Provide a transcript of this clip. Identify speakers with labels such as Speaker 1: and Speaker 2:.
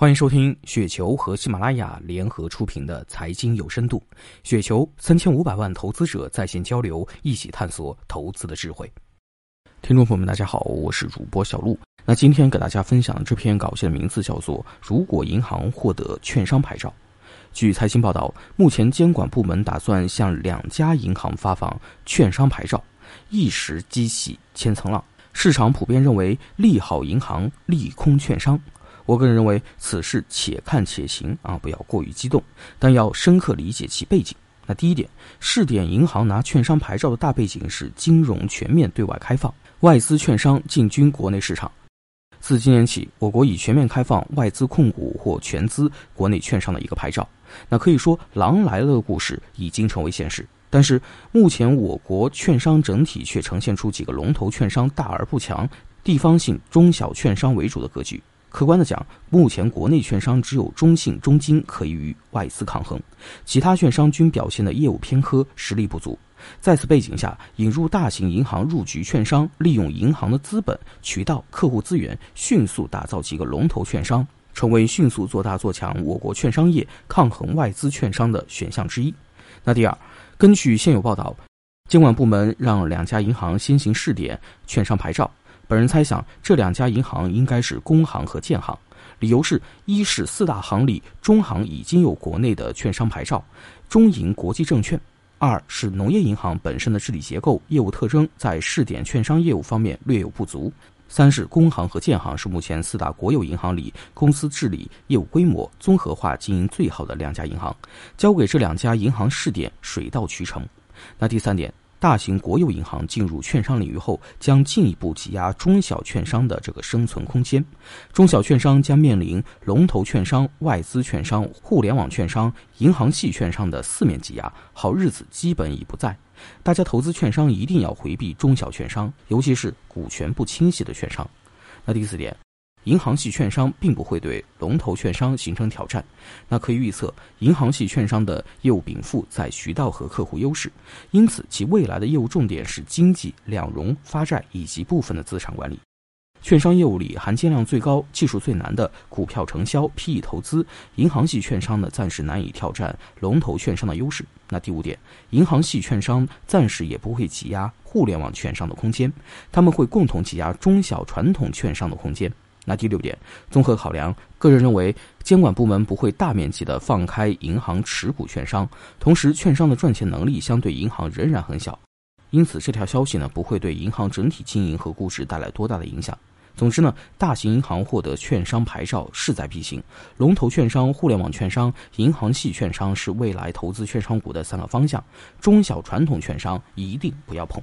Speaker 1: 欢迎收听雪球和喜马拉雅联合出品的《财经有深度》，雪球三千五百万投资者在线交流，一起探索投资的智慧。听众朋友们，大家好，我是主播小璐。那今天给大家分享的这篇稿件的名字叫做《如果银行获得券商牌照》。据财新报道，目前监管部门打算向两家银行发放券商牌照，一时激起千层浪。市场普遍认为利好银行，利空券商。我个人认为此事且看且行啊，不要过于激动，但要深刻理解其背景。那第一点，试点银行拿券商牌照的大背景是金融全面对外开放，外资券商进军国内市场。自今年起，我国已全面开放外资控股或全资国内券商的一个牌照。那可以说，狼来了的故事已经成为现实。但是目前我国券商整体却呈现出几个龙头券商大而不强，地方性中小券商为主的格局。客观的讲，目前国内券商只有中信、中金可以与外资抗衡，其他券商均表现的业务偏科，实力不足。在此背景下，引入大型银行入局券商，利用银行的资本、渠道、客户资源，迅速打造几个龙头券商，成为迅速做大做强我国券商业、抗衡外资券商的选项之一。那第二，根据现有报道，监管部门让两家银行先行试点券商牌照。本人猜想，这两家银行应该是工行和建行，理由是：一是四大行里中行已经有国内的券商牌照，中银国际证券；二是农业银行本身的治理结构、业务特征在试点券商业务方面略有不足；三是工行和建行是目前四大国有银行里公司治理、业务规模、综合化经营最好的两家银行，交给这两家银行试点水到渠成。那第三点。大型国有银行进入券商领域后，将进一步挤压中小券商的这个生存空间。中小券商将面临龙头券商、外资券商、互联网券商、银行系券商的四面挤压，好日子基本已不在。大家投资券商一定要回避中小券商，尤其是股权不清晰的券商。那第四点。银行系券商并不会对龙头券商形成挑战，那可以预测，银行系券商的业务禀赋在渠道和客户优势，因此其未来的业务重点是经济、两融、发债以及部分的资产管理。券商业务里含金量最高、技术最难的股票承销、PE 投资，银行系券商呢暂时难以挑战龙头券商的优势。那第五点，银行系券商暂时也不会挤压互联网券商的空间，他们会共同挤压中小传统券商的空间。那第六点，综合考量，个人认为监管部门不会大面积的放开银行持股券商，同时券商的赚钱能力相对银行仍然很小，因此这条消息呢不会对银行整体经营和估值带来多大的影响。总之呢，大型银行获得券商牌照势在必行，龙头券商、互联网券商、银行系券商是未来投资券商股的三个方向，中小传统券商一定不要碰。